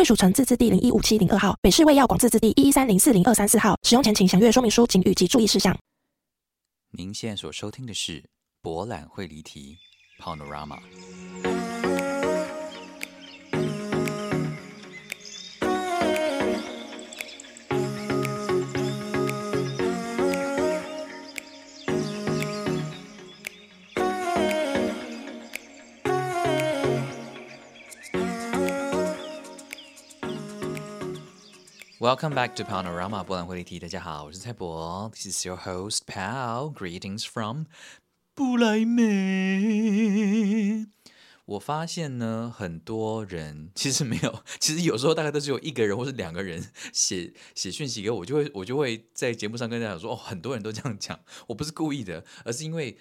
贵属城自治地零一五七零二号，北市卫药广自治地一一三零四零二三四号。使用前请详阅说明书、请语及注意事项。您现在所收听的是《博览会离题》（Panorama）。Welcome back to Panorama 波兰会离题。大家好，我是蔡博，This is your host Pal. Greetings from 不来梅。我发现呢，很多人其实没有，其实有时候大概都只有一个人或是两个人写写讯息给我，就会我就会在节目上跟大家说，哦，很多人都这样讲，我不是故意的，而是因为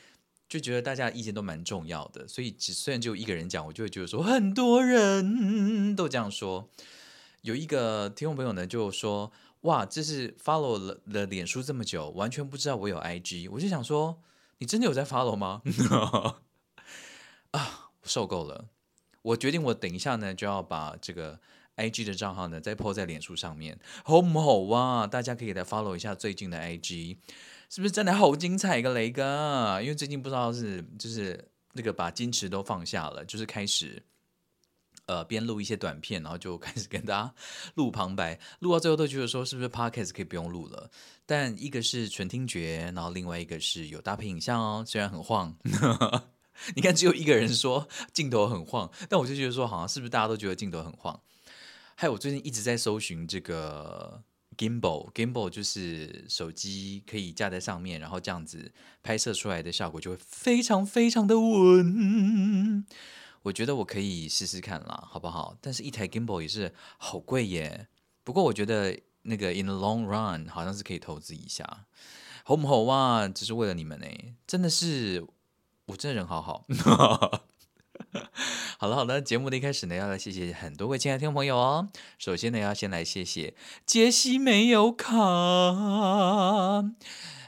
就觉得大家意见都蛮重要的，所以只虽然只有一个人讲，我就会觉得说很多人都这样说。有一个听众朋友呢，就说：“哇，这是 follow 了了脸书这么久，完全不知道我有 IG。”我就想说：“你真的有在 follow 吗？” 啊，受够了！我决定，我等一下呢，就要把这个 IG 的账号呢，再 po 在脸书上面，好唔好啊？大家可以来 follow 一下最近的 IG，是不是真的好精彩？一个雷哥，因为最近不知道是就是那个把矜持都放下了，就是开始。呃，边录一些短片，然后就开始跟大家录旁白，录到最后都觉得说，是不是 podcast 可以不用录了？但一个是纯听觉，然后另外一个是有搭配影像哦，虽然很晃。你看，只有一个人说镜头很晃，但我就觉得说，好像是不是大家都觉得镜头很晃？还有，我最近一直在搜寻这个 gimbal，gimbal 就是手机可以架在上面，然后这样子拍摄出来的效果就会非常非常的稳。我觉得我可以试试看啦，好不好？但是一台 gimbal 也是好贵耶。不过我觉得那个 in the long run 好像是可以投资一下，好不好哇？只是为了你们呢，真的是我真的人好好。好了好了，节目的一开始呢，要来谢谢很多位亲爱的听众朋友哦。首先呢，要先来谢谢杰西没有卡。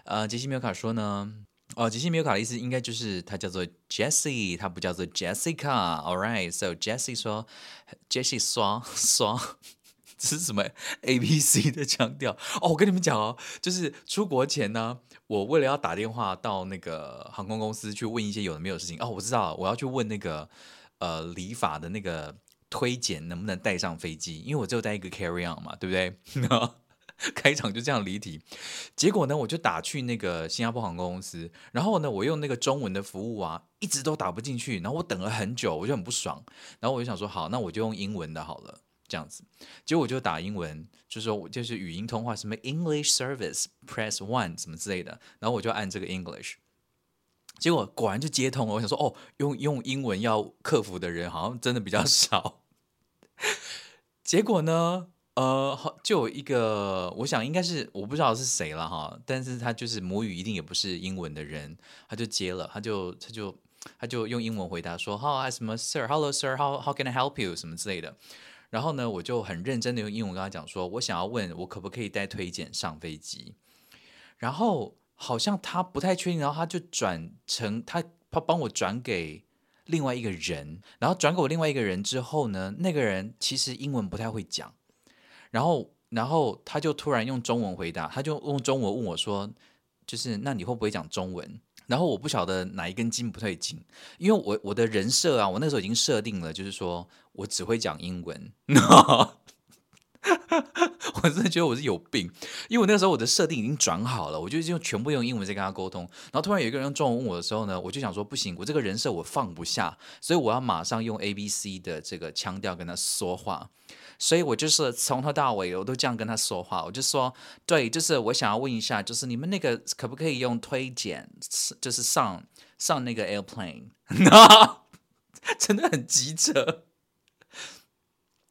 呃，杰西没有卡说呢。哦，杰西没有卡的意思应该就是他叫做 Jessie，他不叫做 Jessica。All right，so Jessie 说，Jessie 刷刷，这是什么 A B C 的腔调？哦，我跟你们讲哦，就是出国前呢，我为了要打电话到那个航空公司去问一些有的没有事情。哦，我知道我要去问那个呃理法的那个推荐能不能带上飞机，因为我只有带一个 carry on 嘛，对不对？开场就这样离题，结果呢，我就打去那个新加坡航空公司，然后呢，我用那个中文的服务啊，一直都打不进去，然后我等了很久，我就很不爽，然后我就想说，好，那我就用英文的好了，这样子，结果我就打英文，就是说就是语音通话，什么 English Service Press One 什么之类的，然后我就按这个 English，结果果然就接通了，我想说，哦，用用英文要客服的人好像真的比较少，结果呢？呃，好，就有一个，我想应该是我不知道是谁了哈，但是他就是母语一定也不是英文的人，他就接了，他就他就他就用英文回答说，How 什么 Sir，Hello Sir，How How can I help you 什么之类的。然后呢，我就很认真的用英文跟他讲说，我想要问我可不可以带推荐上飞机。然后好像他不太确定，然后他就转成他他帮我转给另外一个人，然后转给我另外一个人之后呢，那个人其实英文不太会讲。然后，然后他就突然用中文回答，他就用中文问我说：“就是那你会不会讲中文？”然后我不晓得哪一根筋不对劲，因为我我的人设啊，我那时候已经设定了，就是说我只会讲英文。我真的觉得我是有病，因为我那个时候我的设定已经转好了，我就用全部用英文在跟他沟通。然后突然有一个人用中文问我的时候呢，我就想说不行，我这个人设我放不下，所以我要马上用 A B C 的这个腔调跟他说话。所以我就是从头到尾我都这样跟他说话，我就说，对，就是我想要问一下，就是你们那个可不可以用推荐，就是上上那个 airplane，真的很急着。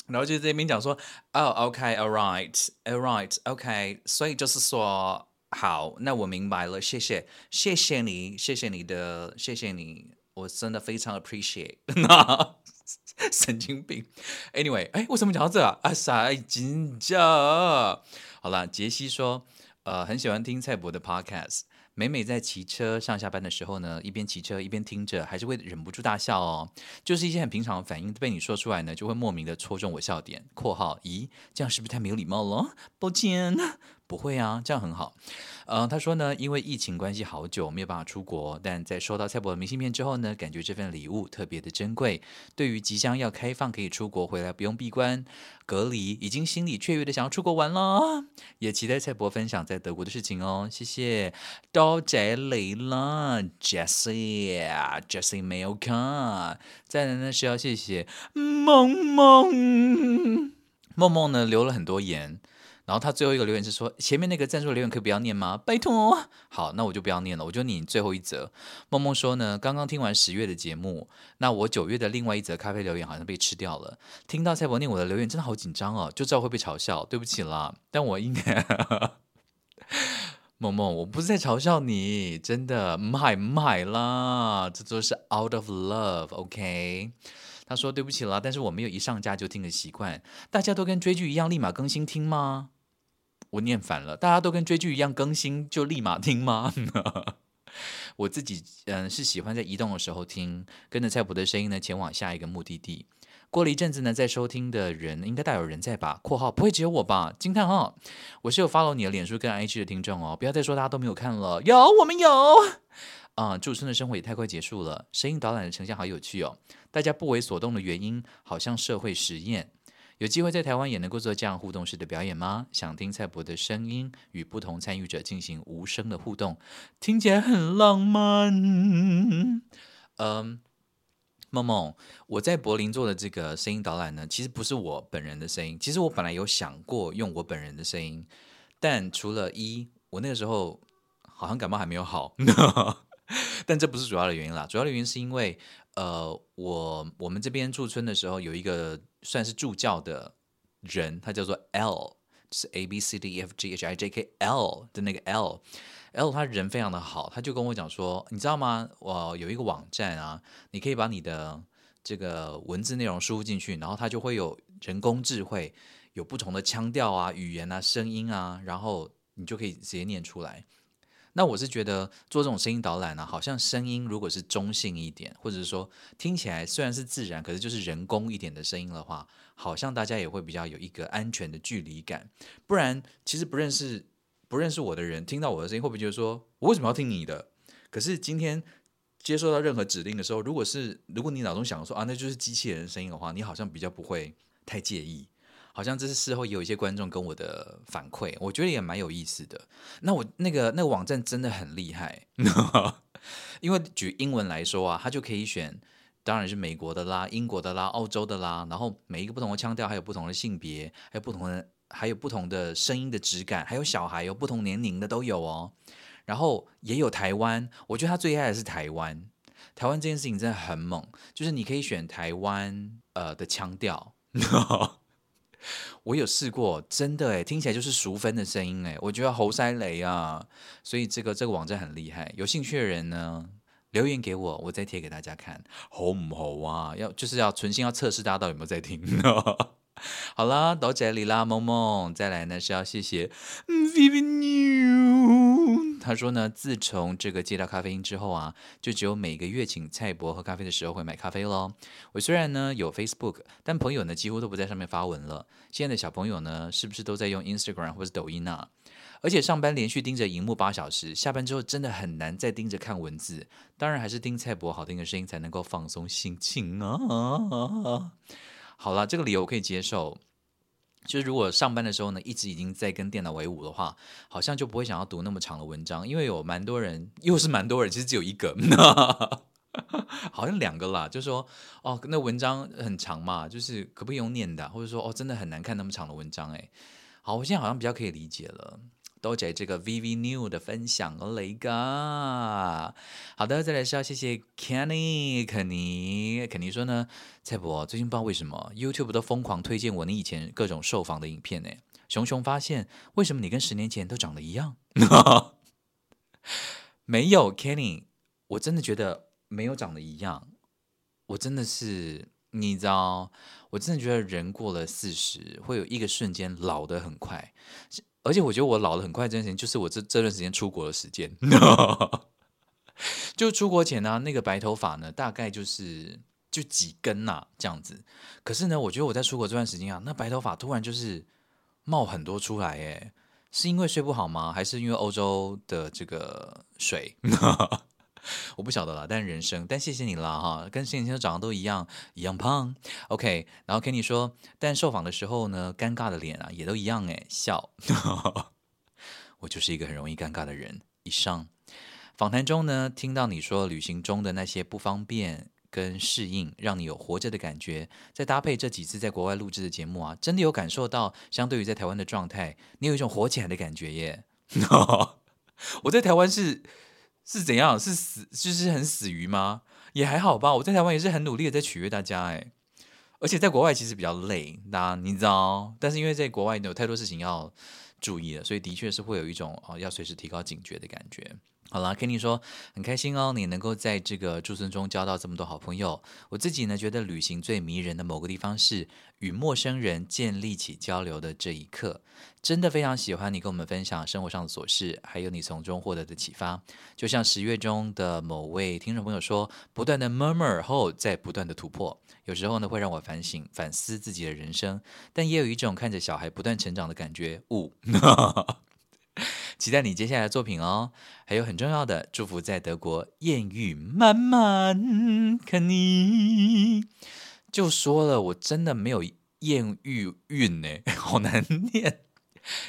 然后就这边讲说，哦，OK，all right，all right，OK，所以就是说，好，那我明白了，谢谢，谢谢你，谢谢你的，谢谢你，我真的非常 appreciate。神经病。Anyway，哎，为什么讲到这啊？啊，傻紧张。好了，杰西说，呃，很喜欢听蔡博的 podcast。每每在骑车上下班的时候呢，一边骑车一边听着，还是会忍不住大笑哦。就是一些很平常的反应被你说出来呢，就会莫名的戳中我笑点。（括号）咦，这样是不是太没有礼貌了？抱歉。不会啊，这样很好。呃，他说呢，因为疫情关系，好久没有办法出国，但在收到蔡伯的明信片之后呢，感觉这份礼物特别的珍贵。对于即将要开放可以出国回来不用闭关隔离，已经心里雀跃的想要出国玩了，也期待蔡伯分享在德国的事情哦。谢谢，多谢你了，Jessie，Jessie 没有看。再来呢是要谢谢梦梦，梦梦呢留了很多言。然后他最后一个留言是说：“前面那个赞助留言可以不要念吗？拜托。”好，那我就不要念了，我就念最后一则。梦梦说呢，刚刚听完十月的节目，那我九月的另外一则咖啡留言好像被吃掉了。听到蔡伯念我的留言，真的好紧张哦，就知道会被嘲笑，对不起啦。但我应该，梦梦，我不是在嘲笑你，真的，买买啦，这都是 out of love，OK。他说对不起啦，但是我没有一上架就听的习惯，大家都跟追剧一样立马更新听吗？我念反了，大家都跟追剧一样更新就立马听吗？我自己嗯是喜欢在移动的时候听，跟着菜谱的声音呢前往下一个目的地。过了一阵子呢，在收听的人应该大有人在吧？（括号不会只有我吧？）惊叹号！我是有 follow 你的脸书跟 IG 的听众哦，不要再说大家都没有看了，有我们有啊！驻村的生活也太快结束了，声音导览的成像好有趣哦，大家不为所动的原因好像社会实验。有机会在台湾也能够做这样互动式的表演吗？想听蔡博的声音与不同参与者进行无声的互动，听起来很浪漫。嗯，梦梦，我在柏林做的这个声音导览呢，其实不是我本人的声音。其实我本来有想过用我本人的声音，但除了一，我那个时候好像感冒还没有好，但这不是主要的原因啦。主要的原因是因为。呃，我我们这边驻村的时候，有一个算是助教的人，他叫做 L，是 A B C D E F G H I J K L 的那个 L，L 他人非常的好，他就跟我讲说，你知道吗？我有一个网站啊，你可以把你的这个文字内容输入进去，然后它就会有人工智慧，有不同的腔调啊、语言啊、声音啊，然后你就可以直接念出来。那我是觉得做这种声音导览呢，好像声音如果是中性一点，或者是说听起来虽然是自然，可是就是人工一点的声音的话，好像大家也会比较有一个安全的距离感。不然，其实不认识不认识我的人听到我的声音，会不会觉得说我为什么要听你的？可是今天接收到任何指令的时候，如果是如果你脑中想说啊，那就是机器人声音的话，你好像比较不会太介意。好像这是事后也有一些观众跟我的反馈，我觉得也蛮有意思的。那我那个那个网站真的很厉害，因为举英文来说啊，它就可以选，当然是美国的啦、英国的啦、澳洲的啦，然后每一个不同的腔调，还有不同的性别，还有不同的还有不同的声音的质感，还有小孩有不同年龄的都有哦。然后也有台湾，我觉得它最爱的是台湾，台湾这件事情真的很猛，就是你可以选台湾呃的腔调。我有试过，真的哎，听起来就是熟分的声音哎，我觉得喉塞雷啊，所以这个这个网站很厉害，有兴趣的人呢留言给我，我再贴给大家看，好不好啊？要就是要存心要测试大家到底有没有在听。好啦，到这里啦，萌萌，再来呢是要谢谢 Vivi New。他说呢，自从这个戒掉咖啡因之后啊，就只有每个月请蔡伯喝咖啡的时候会买咖啡喽。我虽然呢有 Facebook，但朋友呢几乎都不在上面发文了。现在的小朋友呢，是不是都在用 Instagram 或者抖音啊？而且上班连续盯着荧幕八小时，下班之后真的很难再盯着看文字。当然还是听蔡伯好听的声音才能够放松心情啊。好了，这个理由我可以接受。就是如果上班的时候呢，一直已经在跟电脑为伍的话，好像就不会想要读那么长的文章，因为有蛮多人，又是蛮多人，其实只有一个，好像两个啦。就说哦，那文章很长嘛，就是可不可以用念的，或者说哦，真的很难看那么长的文章？哎，好，我现在好像比较可以理解了。多谢这个 V V New 的分享哦，雷哥。好的，再来是要谢谢 Kenny 肯尼，肯尼说呢，蔡博最近不知道为什么 YouTube 都疯狂推荐我你以前各种受访的影片呢。熊熊发现，为什么你跟十年前都长得一样？没有 Kenny，我真的觉得没有长得一样。我真的是，你知道，我真的觉得人过了四十，会有一个瞬间老得很快。而且我觉得我老的很快，这件事情就是我这这段时间出国的时间。就出国前呢，那个白头发呢，大概就是就几根呐，这样子。可是呢，我觉得我在出国这段时间啊，那白头发突然就是冒很多出来，哎，是因为睡不好吗？还是因为欧洲的这个水？我不晓得了，但是人生，但谢谢你啦哈，跟十年前长得都一样，一样胖。OK，然后 Kenny 说，但受访的时候呢，尴尬的脸啊，也都一样哎，笑。我就是一个很容易尴尬的人。以上访谈中呢，听到你说旅行中的那些不方便跟适应，让你有活着的感觉。再搭配这几次在国外录制的节目啊，真的有感受到，相对于在台湾的状态，你有一种活起来的感觉耶。我在台湾是。是怎样？是死就是很死鱼吗？也还好吧。我在台湾也是很努力的在取悦大家哎，而且在国外其实比较累，那你知道。但是因为在国外有太多事情要注意了，所以的确是会有一种哦要随时提高警觉的感觉。好了，Kenny 说很开心哦，你能够在这个驻村中交到这么多好朋友。我自己呢觉得旅行最迷人的某个地方是与陌生人建立起交流的这一刻。真的非常喜欢你跟我们分享生活上的琐事，还有你从中获得的启发。就像十月中的某位听众朋友说，不断的 murmur 后再不断的突破，有时候呢会让我反省反思自己的人生，但也有一种看着小孩不断成长的感觉。五。期待你接下来的作品哦，还有很重要的祝福，在德国艳遇满满，看你就说了，我真的没有艳遇运呢，好难念，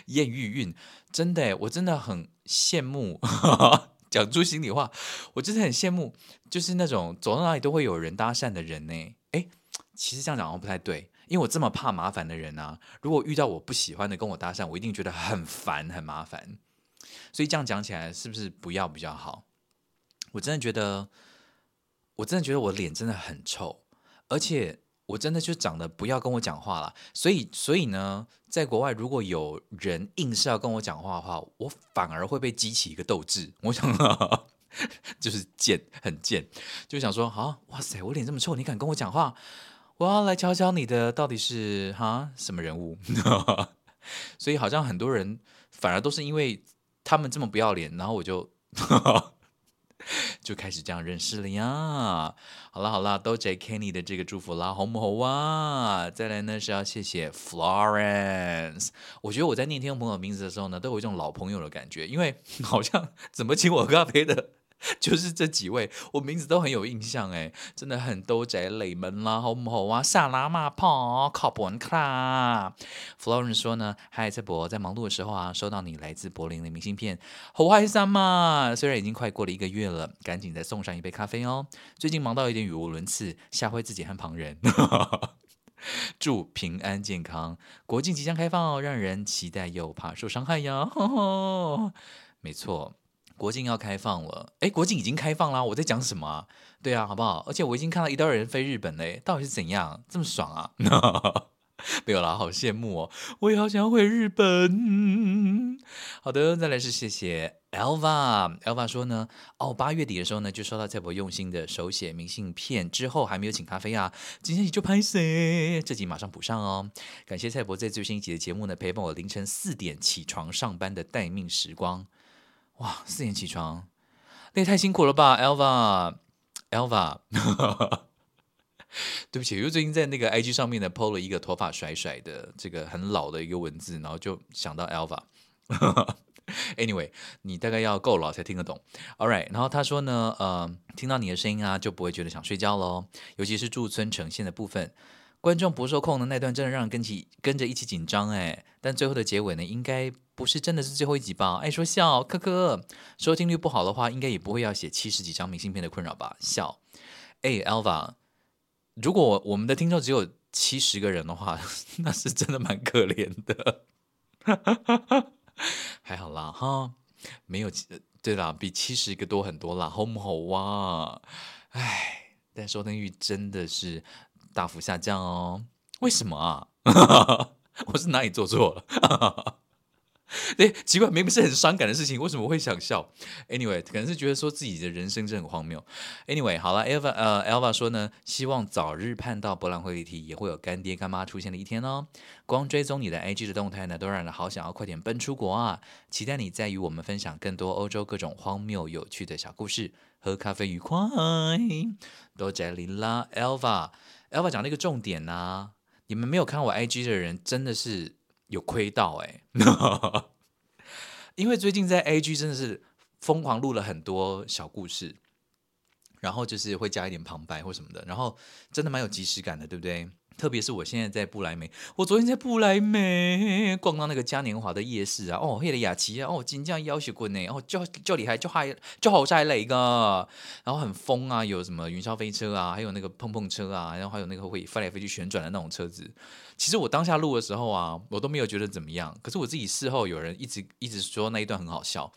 艳遇运真的，我真的很羡慕，讲出心里话，我真的很羡慕，就是那种走到哪里都会有人搭讪的人呢。哎，其实这样讲不太对。因为我这么怕麻烦的人啊，如果遇到我不喜欢的跟我搭讪，我一定觉得很烦很麻烦。所以这样讲起来，是不是不要比较好？我真的觉得，我真的觉得我脸真的很臭，而且我真的就长得不要跟我讲话了。所以，所以呢，在国外如果有人硬是要跟我讲话的话，我反而会被激起一个斗志。我想，就是贱，很贱，就想说，好，哇塞，我脸这么臭，你敢跟我讲话？我要来瞧瞧你的到底是哈什么人物，所以好像很多人反而都是因为他们这么不要脸，然后我就 就开始这样认识了呀。好了好了，都 J Kenny 的这个祝福啦，红不红啊？再来呢是要谢谢 Florence。我觉得我在念听众朋友名字的时候呢，都有一种老朋友的感觉，因为好像怎么请我喝咖啡的。就是这几位，我名字都很有印象哎，真的很多宅雷门啦，好唔好啊？萨拉马跑靠本克啦。Florence 说呢，嗨，在博在忙碌的时候啊，收到你来自柏林的明信片，好开心嘛！虽然已经快过了一个月了，赶紧再送上一杯咖啡哦。最近忙到有点语无伦次，吓坏自己和旁人。祝平安健康，国境即将开放哦，让人期待又怕受伤害呀。没错。国境要开放了，哎，国境已经开放啦！我在讲什么啊？对啊，好不好？而且我已经看到一堆人飞日本嘞，到底是怎样这么爽啊？没有啦，好羡慕哦！我也好想要回日本。好的，再来是谢谢 Elva，Elva 说呢，哦，八月底的时候呢，就收到蔡伯用心的手写明信片，之后还没有请咖啡啊，今天你就拍谁？这集马上补上哦！感谢蔡伯在最新一集的节目呢，陪伴我凌晨四点起床上班的待命时光。哇，四点起床，那也太辛苦了吧，Elva，Elva，对不起，因为最近在那个 IG 上面呢，PO 了一个头发甩甩的这个很老的一个文字，然后就想到 Elva。Anyway，你大概要够老才听得懂。All right，然后他说呢，呃，听到你的声音啊，就不会觉得想睡觉喽，尤其是驻村呈现的部分。观众不受控的那段真的让人跟起跟着一起紧张哎，但最后的结尾呢，应该不是真的是最后一集吧？爱说笑，科科，收听率不好的话，应该也不会要写七十几张明信片的困扰吧？笑，哎，Alva，如果我们的听众只有七十个人的话，那是真的蛮可怜的。还好啦哈，没有对啦，比七十个多很多啦，好不好啊？唉，但收听率真的是大幅下降哦，为什么啊？我是哪里做错了？对，奇怪，明明是很伤感的事情，为什么会想笑？Anyway，可能是觉得说自己的人生真的很荒谬。Anyway，好了，Elva，呃，Elva 说呢，希望早日盼到博览会议题也会有干爹干妈出现的一天哦。光追踪你的 IG 的动态呢，都让人好想要快点奔出国啊！期待你再与我们分享更多欧洲各种荒谬有趣的小故事。喝咖啡愉快，多谢你啦 Elva 讲了一个重点呐，你们没有看我 IG 的人真的是。有亏到哎，因为最近在 IG 真的是疯狂录了很多小故事，然后就是会加一点旁白或什么的，然后真的蛮有即时感的，对不对？特别是我现在在布莱梅，我昨天在布莱梅逛到那个嘉年华的夜市啊，哦，黑的雅琪啊，哦，金匠要血棍呢，哦，就就厉害，就嗨，就好在雷个，然后很疯啊，有什么云霄飞车啊，还有那个碰碰车啊，然后还有那个会飞来飞去旋转的那种车子。其实我当下录的时候啊，我都没有觉得怎么样，可是我自己事后有人一直一直说那一段很好笑，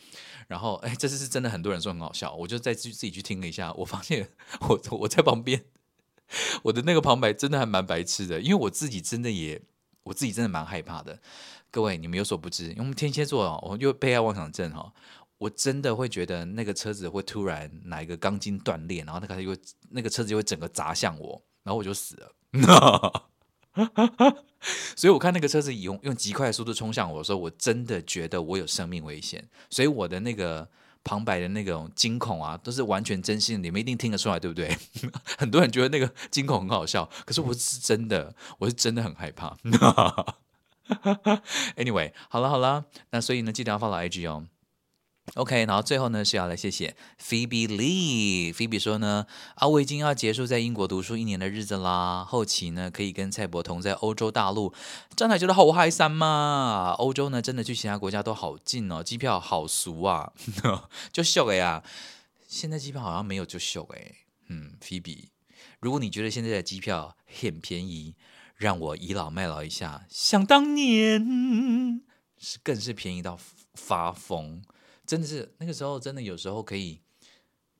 然后哎，这次是真的很多人说很好笑，我就再去自己去听了一下，我发现 我我在旁边。我的那个旁白真的还蛮白痴的，因为我自己真的也，我自己真的蛮害怕的。各位，你们有所不知，因为我们天蝎座哦，我又被害妄想症哈，我真的会觉得那个车子会突然哪一个钢筋断裂，然后那个就那个车子就会整个砸向我，然后我就死了。所以我看那个车子用用极快的速度冲向我的时候，我真的觉得我有生命危险，所以我的那个。旁白的那种惊恐啊，都是完全真心，你们一定听得出来，对不对？很多人觉得那个惊恐很好笑，可是我是真的，我是真的很害怕。Anyway，好了好了，那所以呢，记得要发到 IG 哦。OK，然后最后呢是要来谢谢 Phoebe Lee。Phoebe 说呢，啊，我已经要结束在英国读书一年的日子啦，后期呢可以跟蔡伯同在欧洲大陆，真的觉得好嗨三嘛。欧洲呢真的去其他国家都好近哦，机票好俗啊，就秀哎呀。现在机票好像没有就秀哎，嗯，Phoebe，如果你觉得现在的机票很便宜，让我倚老卖老一下，想当年是更是便宜到发疯。真的是那个时候，真的有时候可以，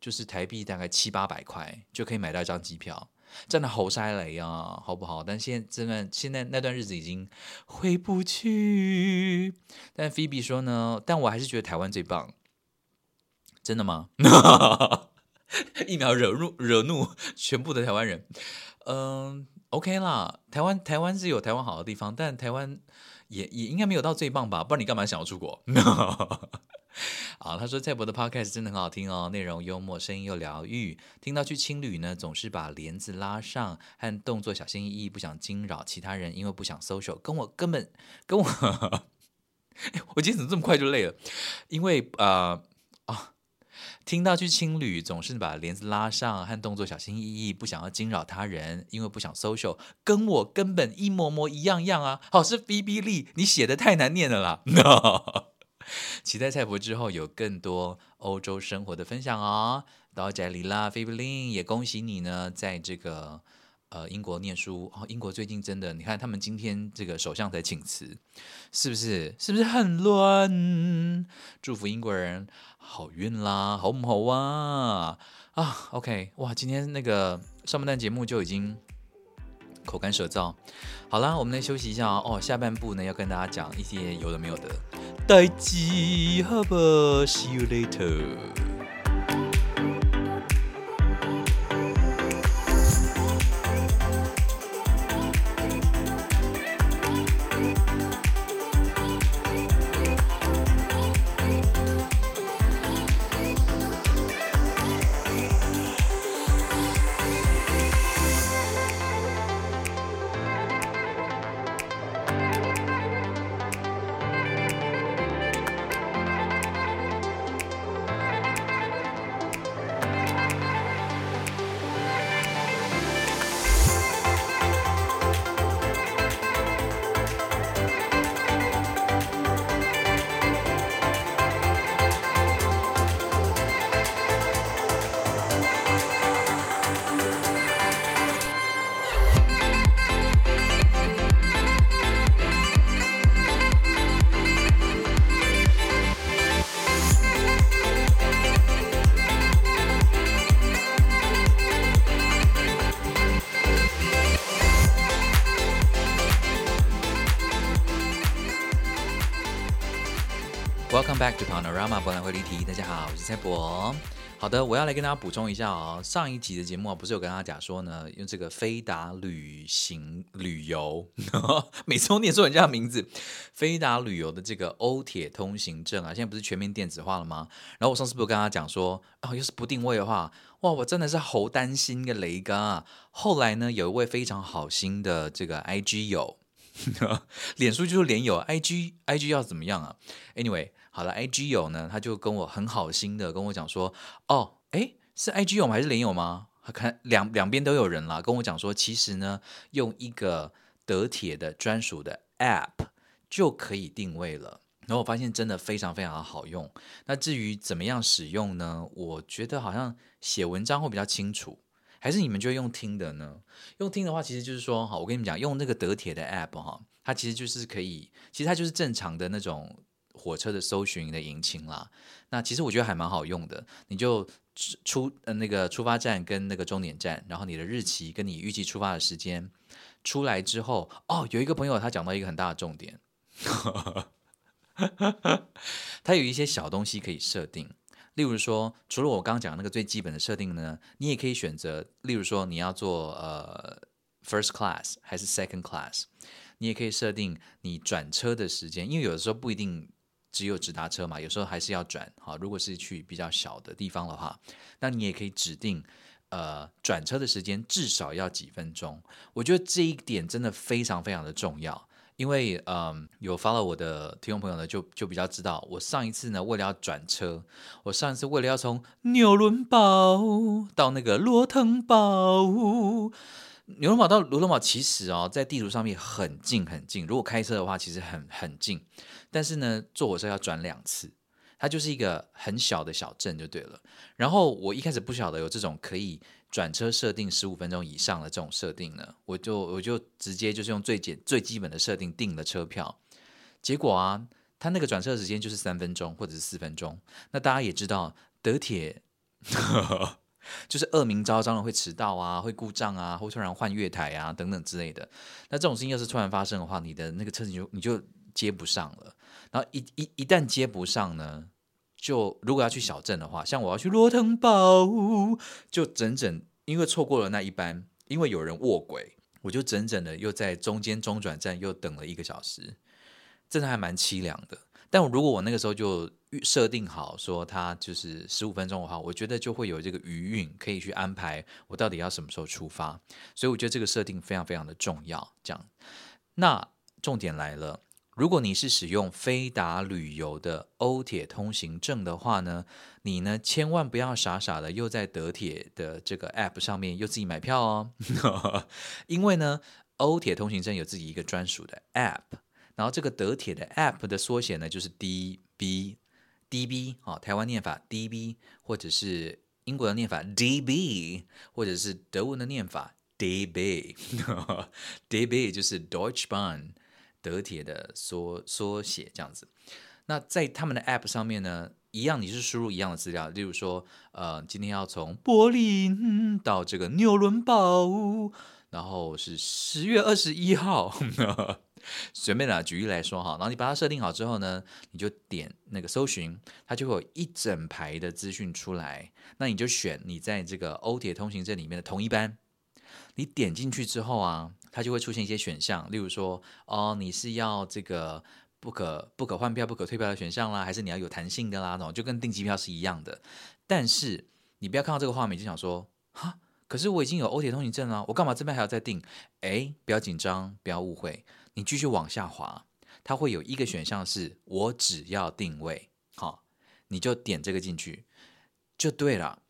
就是台币大概七八百块就可以买到一张机票，真的好塞雷啊，好不好？但现在这段现在那段日子已经回不去。但菲比说呢，但我还是觉得台湾最棒。真的吗？一秒惹怒惹怒全部的台湾人。嗯，OK 啦，台湾台湾是有台湾好的地方，但台湾也也应该没有到最棒吧？不然你干嘛想要出国？啊，他说蔡博的 podcast 真的很好听哦，内容幽默，声音又疗愈。听到去青旅呢，总是把帘子拉上，和动作小心翼翼，不想惊扰其他人，因为不想 social。跟我根本跟我，我今天怎么这么快就累了？因为啊啊，听到去青旅总是把帘子拉上，和动作小心翼翼，不想要惊扰他人，因为不想 social。跟我根本一模模一样样啊！好，是 B B 力，你写的太难念了啦。期待蔡博之后有更多欧洲生活的分享哦。到这里啦，菲比林也恭喜你呢，在这个呃英国念书哦。英国最近真的，你看他们今天这个首相在请辞，是不是？是不是很乱？祝福英国人好运啦，好不好啊？啊，OK，哇，今天那个上半段节目就已经。口干舌燥，好啦，我们来休息一下哦。下半部呢，要跟大家讲一些有的没有的。代志，好吧，See you later。Back to Panorama 博览会立体。大家好，我是蔡博。好的，我要来跟大家补充一下哦。上一集的节目啊，不是有跟大家讲说呢，用这个飞达旅行 旅游，每次都念错人家的名字。飞达旅游的这个欧铁通行证啊，现在不是全面电子化了吗？然后我上次不是跟大家讲说，哦，要是不定位的话，哇，我真的是好担心个雷哥啊。后来呢，有一位非常好心的这个 IG 友，脸书就是脸友，IG IG 要怎么样啊？Anyway。好了，IG 友呢，他就跟我很好心的跟我讲说，哦，哎，是 IG 友？还是连友吗？看两两边都有人啦，跟我讲说，其实呢，用一个德铁的专属的 App 就可以定位了。然后我发现真的非常非常的好用。那至于怎么样使用呢？我觉得好像写文章会比较清楚，还是你们就用听的呢？用听的话，其实就是说，好，我跟你们讲，用那个德铁的 App 哈，它其实就是可以，其实它就是正常的那种。火车的搜寻的引擎啦，那其实我觉得还蛮好用的。你就出呃那个出发站跟那个终点站，然后你的日期跟你预计出发的时间出来之后，哦，有一个朋友他讲到一个很大的重点，他有一些小东西可以设定，例如说，除了我刚刚讲那个最基本的设定呢，你也可以选择，例如说你要做呃 first class 还是 second class，你也可以设定你转车的时间，因为有的时候不一定。只有直达车嘛，有时候还是要转。好，如果是去比较小的地方的话，那你也可以指定，呃，转车的时间至少要几分钟。我觉得这一点真的非常非常的重要，因为，嗯，有 follow 我的听众朋友呢，就就比较知道，我上一次呢，为了要转车，我上一次为了要从纽伦堡到那个罗腾堡。牛伦堡到罗龙堡其实哦，在地图上面很近很近。如果开车的话，其实很很近。但是呢，坐火车要转两次。它就是一个很小的小镇就对了。然后我一开始不晓得有这种可以转车设定十五分钟以上的这种设定呢，我就我就直接就是用最简最基本的设定订了车票。结果啊，它那个转车时间就是三分钟或者是四分钟。那大家也知道，德铁。就是恶名昭彰的会迟到啊，会故障啊，会突然换月台啊等等之类的。那这种事情要是突然发生的话，你的那个车子就你就接不上了。然后一一一旦接不上呢，就如果要去小镇的话，像我要去罗腾堡，就整整因为错过了那一班，因为有人卧轨，我就整整的又在中间中转站又等了一个小时，真的还蛮凄凉的。但如果我那个时候就设定好说它就是十五分钟的话，我觉得就会有这个余韵可以去安排我到底要什么时候出发。所以我觉得这个设定非常非常的重要。这样，那重点来了，如果你是使用飞达旅游的欧铁通行证的话呢，你呢千万不要傻傻的又在德铁的这个 App 上面又自己买票哦，因为呢欧铁通行证有自己一个专属的 App。然后这个德铁的 App 的缩写呢，就是 DB，DB 啊，台湾念法 DB，或者是英国的念法 DB，或者是德文的念法 DB，DB 就是 Deutsche Bahn 德铁的缩缩写这样子。那在他们的 App 上面呢，一样你是输入一样的资料，例如说，呃，今天要从柏林到这个纽伦堡，然后是十月二十一号。随便啦，举例来说哈，然后你把它设定好之后呢，你就点那个搜寻，它就会有一整排的资讯出来。那你就选你在这个欧铁通行证里面的同一班。你点进去之后啊，它就会出现一些选项，例如说，哦，你是要这个不可不可换票、不可退票的选项啦，还是你要有弹性的啦，那种就跟订机票是一样的。但是你不要看到这个画面就想说，哈，可是我已经有欧铁通行证了，我干嘛这边还要再订？哎，不要紧张，不要误会。你继续往下滑，它会有一个选项是“我只要定位”，好，你就点这个进去就对了。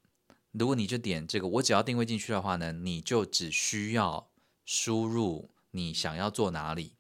如果你就点这个“我只要定位”进去的话呢，你就只需要输入你想要坐哪里。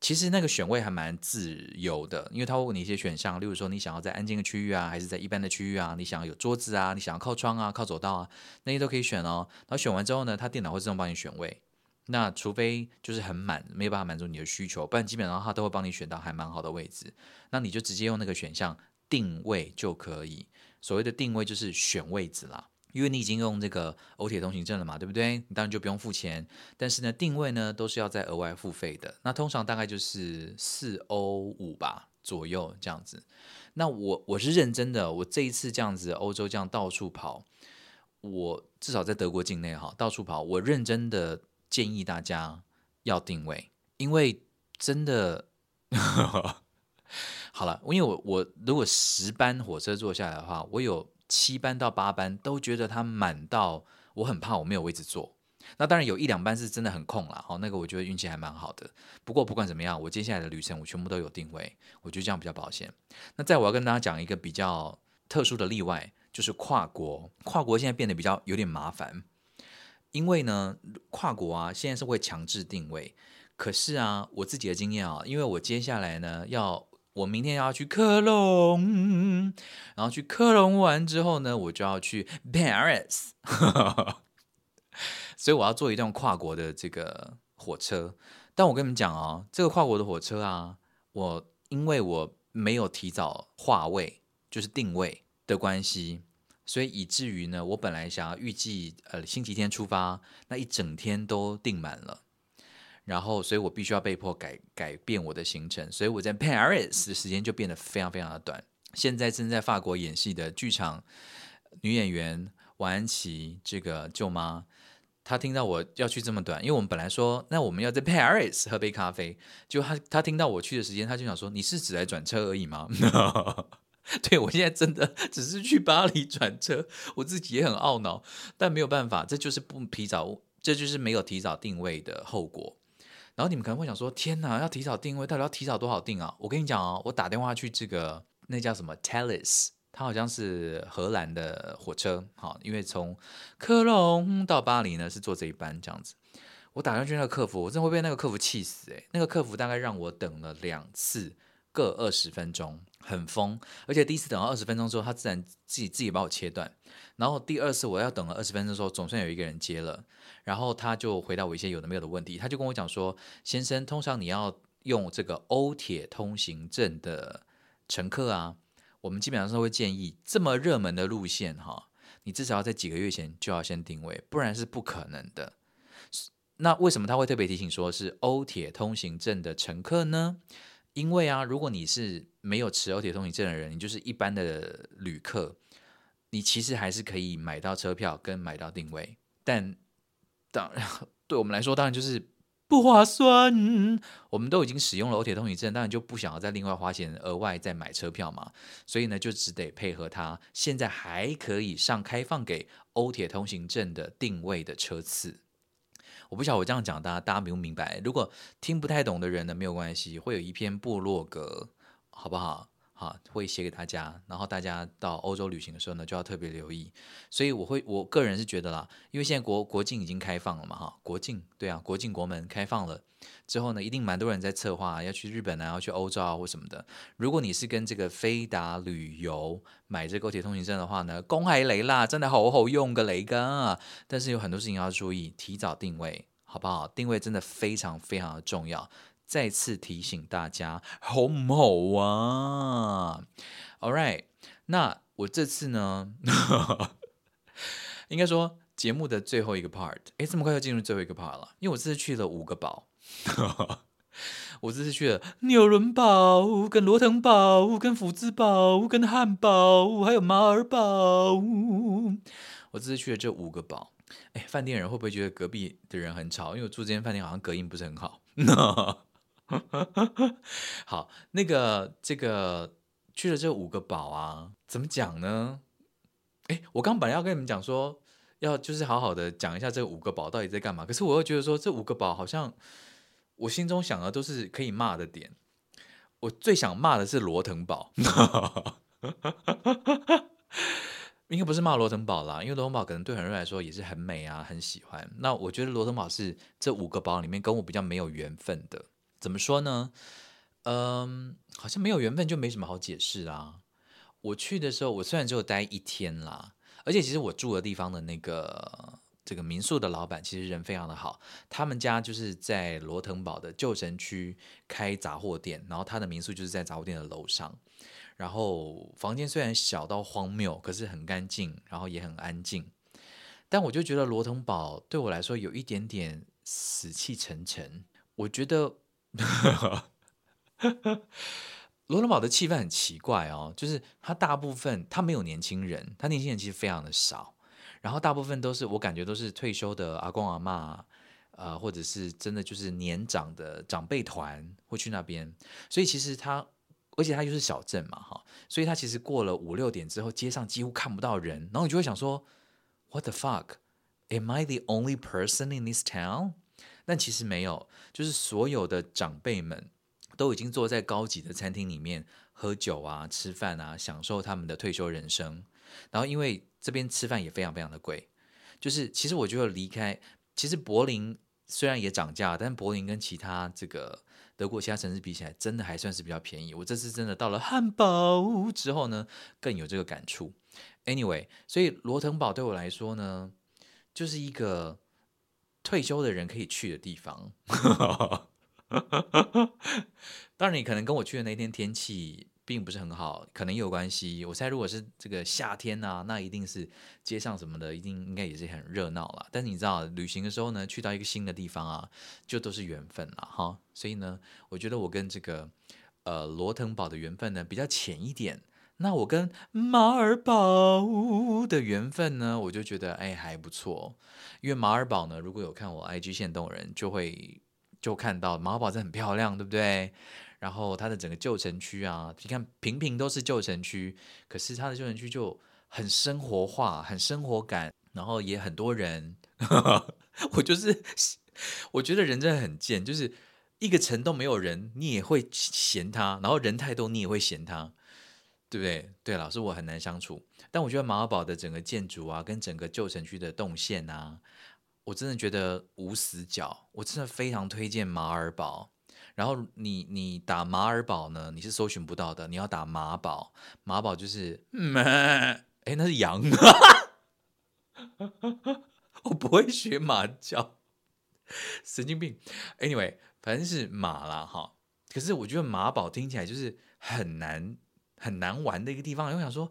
其实那个选位还蛮自由的，因为它会问你一些选项，例如说你想要在安静的区域啊，还是在一般的区域啊？你想要有桌子啊？你想要靠窗啊？靠走道啊？那些都可以选哦。然后选完之后呢，它电脑会自动帮你选位。那除非就是很满，没有办法满足你的需求，不然基本上它都会帮你选到还蛮好的位置。那你就直接用那个选项定位就可以。所谓的定位就是选位置啦，因为你已经用这个欧铁通行证了嘛，对不对？你当然就不用付钱。但是呢，定位呢都是要再额外付费的。那通常大概就是四欧五吧，左右这样子。那我我是认真的，我这一次这样子欧洲这样到处跑，我至少在德国境内哈到处跑，我认真的建议大家要定位，因为真的 好了，因为我我如果十班火车坐下来的话，我有七班到八班都觉得它满到我很怕我没有位置坐。那当然有一两班是真的很空了，好，那个我觉得运气还蛮好的。不过不管怎么样，我接下来的旅程我全部都有定位，我觉得这样比较保险。那再我要跟大家讲一个比较特殊的例外，就是跨国。跨国现在变得比较有点麻烦，因为呢，跨国啊现在是会强制定位。可是啊，我自己的经验啊，因为我接下来呢要，我明天要去科隆，然后去科隆完之后呢，我就要去 Paris。所以我要坐一段跨国的这个火车，但我跟你们讲哦，这个跨国的火车啊，我因为我没有提早划位，就是定位的关系，所以以至于呢，我本来想要预计呃星期天出发，那一整天都订满了，然后所以我必须要被迫改改变我的行程，所以我在 Paris 的时间就变得非常非常的短。现在正在法国演戏的剧场女演员王安琪，这个舅妈。她听到我要去这么短，因为我们本来说，那我们要在 Paris 喝杯咖啡，就她她听到我去的时间，她就想说，你是只来转车而已吗？对我现在真的只是去巴黎转车，我自己也很懊恼，但没有办法，这就是不提早，这就是没有提早定位的后果。然后你们可能会想说，天哪，要提早定位，到底要提早多少定啊？我跟你讲哦，我打电话去这个那叫什么 Talis。它好像是荷兰的火车，好，因为从科隆到巴黎呢是坐这一班这样子。我打上去那个客服，我真的会被那个客服气死诶，那个客服大概让我等了两次，各二十分钟，很疯。而且第一次等到二十分钟之后，他自然自己自己把我切断。然后第二次我要等了二十分钟的时候，总算有一个人接了，然后他就回答我一些有的没有的问题。他就跟我讲说：“先生，通常你要用这个欧铁通行证的乘客啊。”我们基本上是会建议，这么热门的路线哈，你至少要在几个月前就要先定位，不然是不可能的。那为什么他会特别提醒说是欧铁通行证的乘客呢？因为啊，如果你是没有持欧铁通行证的人，你就是一般的旅客，你其实还是可以买到车票跟买到定位，但当然对我们来说，当然就是。不划算，我们都已经使用了欧铁通行证，当然就不想要再另外花钱额外再买车票嘛，所以呢就只得配合它。现在还可以上开放给欧铁通行证的定位的车次。我不晓得我这样讲大家大家明不明白？如果听不太懂的人呢，没有关系，会有一篇部落格，好不好？啊，会写给大家，然后大家到欧洲旅行的时候呢，就要特别留意。所以我会，我个人是觉得啦，因为现在国国境已经开放了嘛，哈，国境对啊，国境国门开放了之后呢，一定蛮多人在策划要去日本啊，要去欧洲啊或什么的。如果你是跟这个飞达旅游买这高铁通行证的话呢，公海雷啦，真的好好用个雷根啊！但是有很多事情要注意，提早定位好不好？定位真的非常非常的重要。再次提醒大家，好唔好啊？All right，那我这次呢，应该说节目的最后一个 part，哎，这么快就进入最后一个 part 了？因为我这次去了五个堡，我这次去了纽伦堡、跟罗滕堡、跟福兹堡、跟汉堡，还有马尔堡。我这次去了这五个堡，哎，饭店人会不会觉得隔壁的人很吵？因为我住这间饭店好像隔音不是很好。好，那个这个去了这五个堡啊，怎么讲呢？哎，我刚本来要跟你们讲说，要就是好好的讲一下这五个堡到底在干嘛。可是我又觉得说，这五个堡好像我心中想的都是可以骂的点。我最想骂的是罗腾堡，应该不是骂罗腾堡啦，因为罗腾堡可能对很多人来说也是很美啊，很喜欢。那我觉得罗腾堡是这五个堡里面跟我比较没有缘分的。怎么说呢？嗯，好像没有缘分就没什么好解释啊。我去的时候，我虽然只有待一天啦，而且其实我住的地方的那个这个民宿的老板其实人非常的好。他们家就是在罗腾堡的旧城区开杂货店，然后他的民宿就是在杂货店的楼上。然后房间虽然小到荒谬，可是很干净，然后也很安静。但我就觉得罗腾堡对我来说有一点点死气沉沉。我觉得。罗伦堡的气氛很奇怪哦，就是他大部分他没有年轻人，他年轻人其实非常的少，然后大部分都是我感觉都是退休的阿公阿妈，呃，或者是真的就是年长的长辈团会去那边，所以其实他，而且他又是小镇嘛，哈，所以他其实过了五六点之后，街上几乎看不到人，然后你就会想说，What the fuck？Am I the only person in this town？但其实没有，就是所有的长辈们。都已经坐在高级的餐厅里面喝酒啊、吃饭啊，享受他们的退休人生。然后，因为这边吃饭也非常非常的贵，就是其实我觉得离开，其实柏林虽然也涨价，但柏林跟其他这个德国其他城市比起来，真的还算是比较便宜。我这次真的到了汉堡之后呢，更有这个感触。Anyway，所以罗滕堡对我来说呢，就是一个退休的人可以去的地方。当然，你可能跟我去的那天天气并不是很好，可能有关系。我猜如果是这个夏天呢，那一定是街上什么的，一定应该也是很热闹了。但是你知道，旅行的时候呢，去到一个新的地方啊，就都是缘分了哈。所以呢，我觉得我跟这个呃罗腾堡的缘分呢比较浅一点。那我跟马尔堡的缘分呢，我就觉得哎还不错。因为马尔堡呢，如果有看我 IG 线动人，就会。就看到马尔堡真的很漂亮，对不对？然后它的整个旧城区啊，你看平平都是旧城区，可是它的旧城区就很生活化，很生活感，然后也很多人。我就是，我觉得人真的很贱，就是一个城都没有人，你也会嫌他；然后人太多，你也会嫌他，对不对？对，老师我很难相处。但我觉得马尔堡的整个建筑啊，跟整个旧城区的动线啊。我真的觉得无死角，我真的非常推荐马尔堡。然后你你打马尔堡呢，你是搜寻不到的，你要打马堡，马堡就是咩？哎，那是羊。我不会学马叫，神经病。Anyway，反正是马啦哈。可是我觉得马堡听起来就是很难很难玩的一个地方，我想说。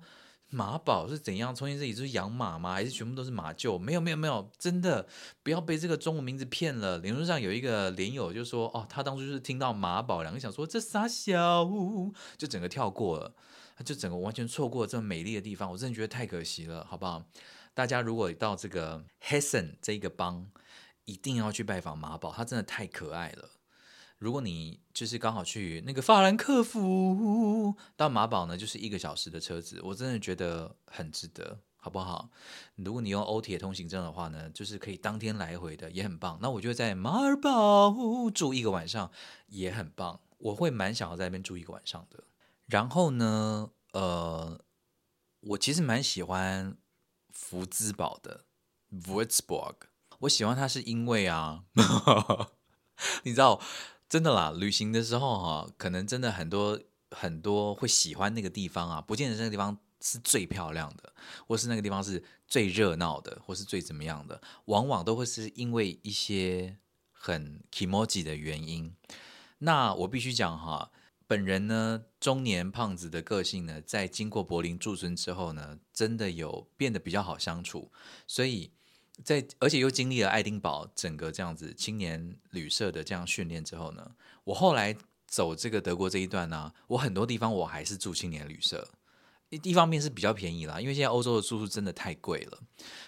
马宝是怎样？重新这里就是养马吗？还是全部都是马厩？没有没有没有，真的不要被这个中文名字骗了。脸书上有一个连友就说：“哦，他当初就是听到马宝两个想说这傻小，就整个跳过了，他就整个完全错过这么美丽的地方。我真的觉得太可惜了，好不好？大家如果到这个 Hessen 这一个邦，一定要去拜访马宝，他真的太可爱了。”如果你就是刚好去那个法兰克福到马堡呢，就是一个小时的车子，我真的觉得很值得，好不好？如果你用欧铁通行证的话呢，就是可以当天来回的，也很棒。那我就在马尔堡住一个晚上也很棒，我会蛮想要在那边住一个晚上的。然后呢，呃，我其实蛮喜欢福兹堡的 Wurzburg，我喜欢它是因为啊，你知道。真的啦，旅行的时候哈，可能真的很多很多会喜欢那个地方啊，不见得那个地方是最漂亮的，或是那个地方是最热闹的，或是最怎么样的，往往都会是因为一些很 emoji 的原因。那我必须讲哈，本人呢，中年胖子的个性呢，在经过柏林驻村之后呢，真的有变得比较好相处，所以。在而且又经历了爱丁堡整个这样子青年旅社的这样训练之后呢，我后来走这个德国这一段呢，我很多地方我还是住青年旅社，一一方面是比较便宜啦，因为现在欧洲的住宿真的太贵了，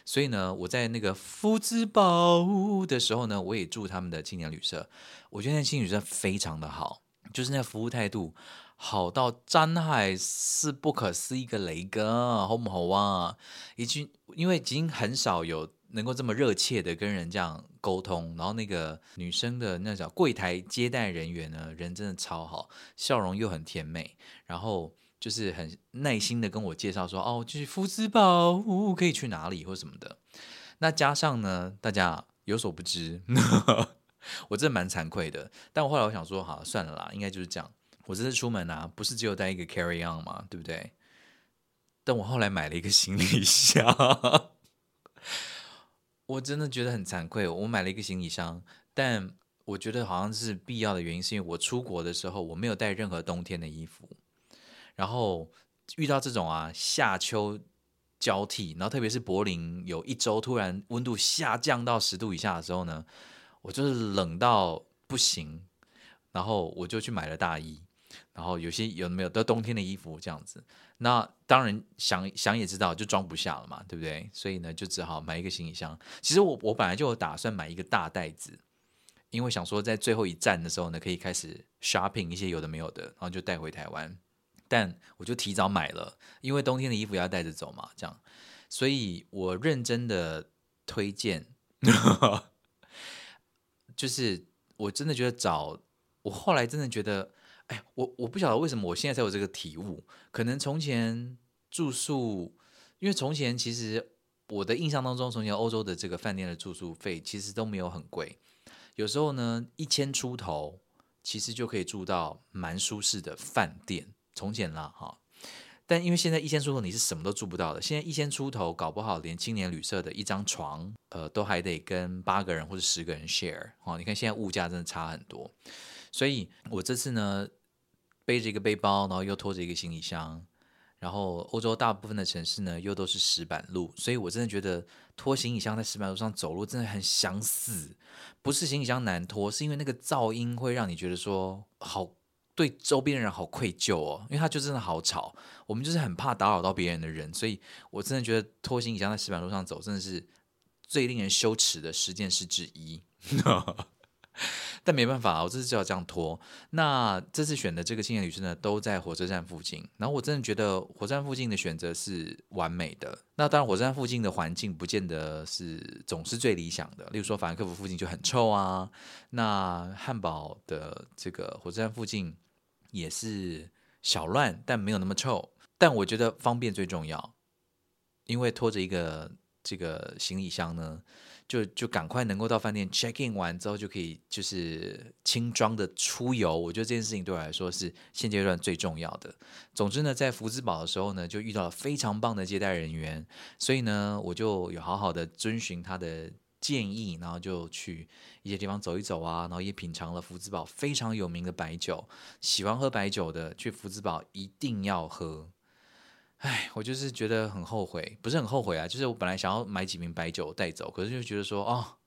所以呢，我在那个夫兹堡的时候呢，我也住他们的青年旅社，我觉得那青年旅社非常的好，就是那服务态度好到真海是不可思议的雷哥，好不好啊？已经因为已经很少有。能够这么热切的跟人这样沟通，然后那个女生的那叫柜台接待人员呢，人真的超好，笑容又很甜美，然后就是很耐心的跟我介绍说，哦，就是福兹堡可以去哪里或什么的。那加上呢，大家有所不知，我真的蛮惭愧的。但我后来我想说，好算了啦，应该就是这样。我这次出门啊，不是只有带一个 carry on 嘛，对不对？但我后来买了一个行李箱。我真的觉得很惭愧，我买了一个行李箱，但我觉得好像是必要的原因，是因为我出国的时候我没有带任何冬天的衣服，然后遇到这种啊夏秋交替，然后特别是柏林有一周突然温度下降到十度以下的时候呢，我就是冷到不行，然后我就去买了大衣。然后有些有没有都冬天的衣服这样子。那当然想想也知道，就装不下了嘛，对不对？所以呢，就只好买一个行李箱。其实我我本来就有打算买一个大袋子，因为想说在最后一站的时候呢，可以开始 shopping 一些有的没有的，然后就带回台湾。但我就提早买了，因为冬天的衣服要带着走嘛，这样。所以我认真的推荐，就是我真的觉得找我后来真的觉得。哎，我我不晓得为什么我现在才有这个体悟。可能从前住宿，因为从前其实我的印象当中，从前欧洲的这个饭店的住宿费其实都没有很贵，有时候呢一千出头，其实就可以住到蛮舒适的饭店。从前啦，哈，但因为现在一千出头你是什么都住不到的，现在一千出头搞不好连青年旅社的一张床，呃，都还得跟八个人或者十个人 share。哦，你看现在物价真的差很多，所以我这次呢。背着一个背包，然后又拖着一个行李箱，然后欧洲大部分的城市呢又都是石板路，所以我真的觉得拖行李箱在石板路上走路真的很想死。不是行李箱难拖，是因为那个噪音会让你觉得说好对周边的人好愧疚哦，因为它就真的好吵。我们就是很怕打扰到别人的人，所以我真的觉得拖行李箱在石板路上走真的是最令人羞耻的十件事之一。但没办法，我这次就要这样拖。那这次选的这个青年旅社呢，都在火车站附近。然后我真的觉得火车站附近的选择是完美的。那当然，火车站附近的环境不见得是总是最理想的。例如说，法兰克福附近就很臭啊。那汉堡的这个火车站附近也是小乱，但没有那么臭。但我觉得方便最重要，因为拖着一个这个行李箱呢。就就赶快能够到饭店 check in 完之后就可以就是轻装的出游，我觉得这件事情对我来说是现阶段最重要的。总之呢，在福兹堡的时候呢，就遇到了非常棒的接待人员，所以呢，我就有好好的遵循他的建议，然后就去一些地方走一走啊，然后也品尝了福兹堡非常有名的白酒。喜欢喝白酒的去福兹堡一定要喝。唉，我就是觉得很后悔，不是很后悔啊，就是我本来想要买几瓶白酒带走，可是就觉得说，哦，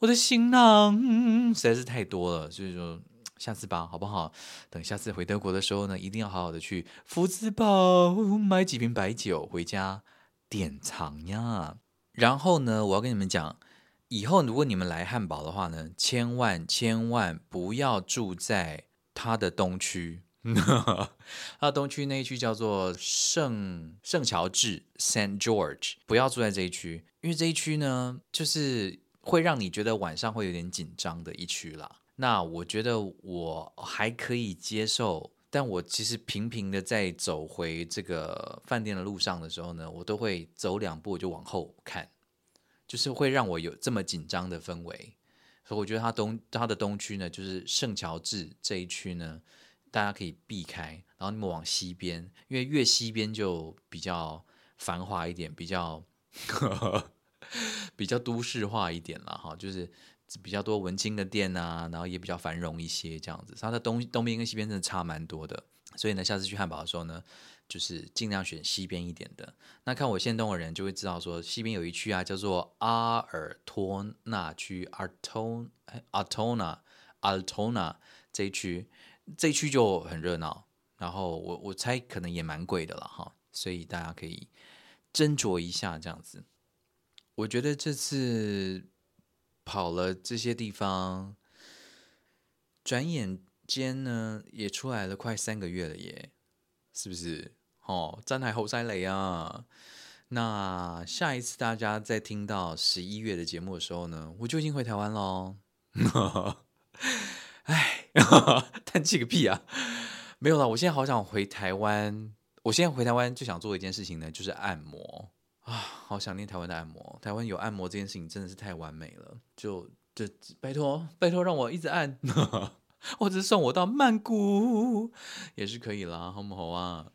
我的行囊实在是太多了，所以说下次吧，好不好？等下次回德国的时候呢，一定要好好的去福兹堡买几瓶白酒回家典藏呀。然后呢，我要跟你们讲，以后如果你们来汉堡的话呢，千万千万不要住在它的东区。那东区那一区叫做圣圣乔治 （Saint George），不要住在这一区，因为这一区呢，就是会让你觉得晚上会有点紧张的一区啦。那我觉得我还可以接受，但我其实频频的在走回这个饭店的路上的时候呢，我都会走两步就往后看，就是会让我有这么紧张的氛围。所以我觉得它东它的东区呢，就是圣乔治这一区呢。大家可以避开，然后你们往西边，因为越西边就比较繁华一点，比较 比较都市化一点了哈，就是比较多文青的店啊，然后也比较繁荣一些这样子。它的东东边跟西边真的差蛮多的，所以呢，下次去汉堡的时候呢，就是尽量选西边一点的。那看我现动的人就会知道说，西边有一区啊，叫做阿尔托纳区 （Arton） 哎，Artona，Artona 这一区。这一区就很热闹，然后我我猜可能也蛮贵的了哈，所以大家可以斟酌一下这样子。我觉得这次跑了这些地方，转眼间呢也出来了快三个月了耶，是不是？哦，站台猴塞雷啊！那下一次大家在听到十一月的节目的时候呢，我就已经回台湾喽。唉，叹气个屁啊！没有了，我现在好想回台湾。我现在回台湾就想做一件事情呢，就是按摩啊，好想念台湾的按摩。台湾有按摩这件事情真的是太完美了，就就拜托拜托让我一直按，或者送我到曼谷也是可以啦，好不好啊？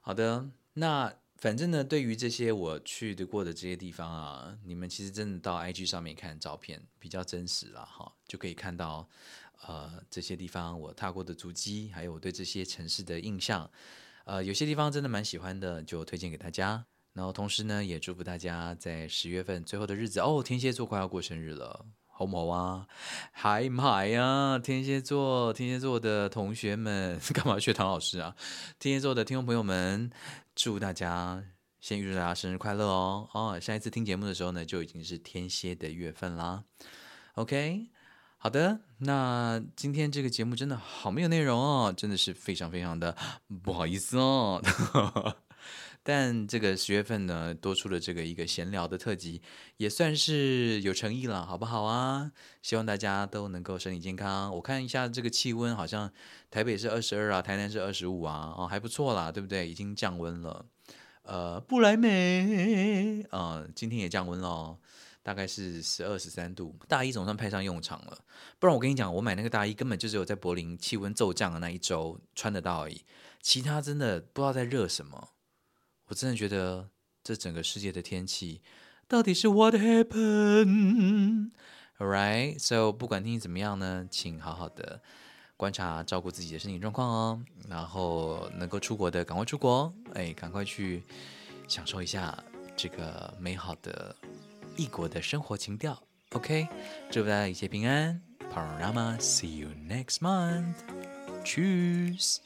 好的，那反正呢，对于这些我去的过的这些地方啊，你们其实真的到 IG 上面看照片比较真实了哈，就可以看到。呃，这些地方我踏过的足迹，还有我对这些城市的印象，呃，有些地方真的蛮喜欢的，就推荐给大家。然后同时呢，也祝福大家在十月份最后的日子哦，天蝎座快要过生日了，好唔好啊？嗨唔嗨啊？天蝎座，天蝎座的同学们，干嘛学唐老师啊？天蝎座的听众朋友们，祝大家先预祝大家生日快乐哦！哦，下一次听节目的时候呢，就已经是天蝎的月份啦。OK，好的，那今天这个节目真的好没有内容哦，真的是非常非常的不好意思哦。但这个十月份呢，多出了这个一个闲聊的特辑，也算是有诚意了，好不好啊？希望大家都能够身体健康。我看一下这个气温，好像台北是二十二啊，台南是二十五啊，哦，还不错啦，对不对？已经降温了。呃，不来美啊，今天也降温了，大概是十二十三度，大衣总算派上用场了。不然我跟你讲，我买那个大衣根本就只有在柏林气温骤降的那一周穿得到而已，其他真的不知道在热什么。我真的觉得这整个世界的天气到底是 What happened？Alright，so 不管天气怎么样呢，请好好的观察、照顾自己的身体状况哦。然后能够出国的赶快出国，哎，赶快去享受一下这个美好的异国的生活情调。OK，祝福大家一切平安。Panorama，see you next month. Cheers.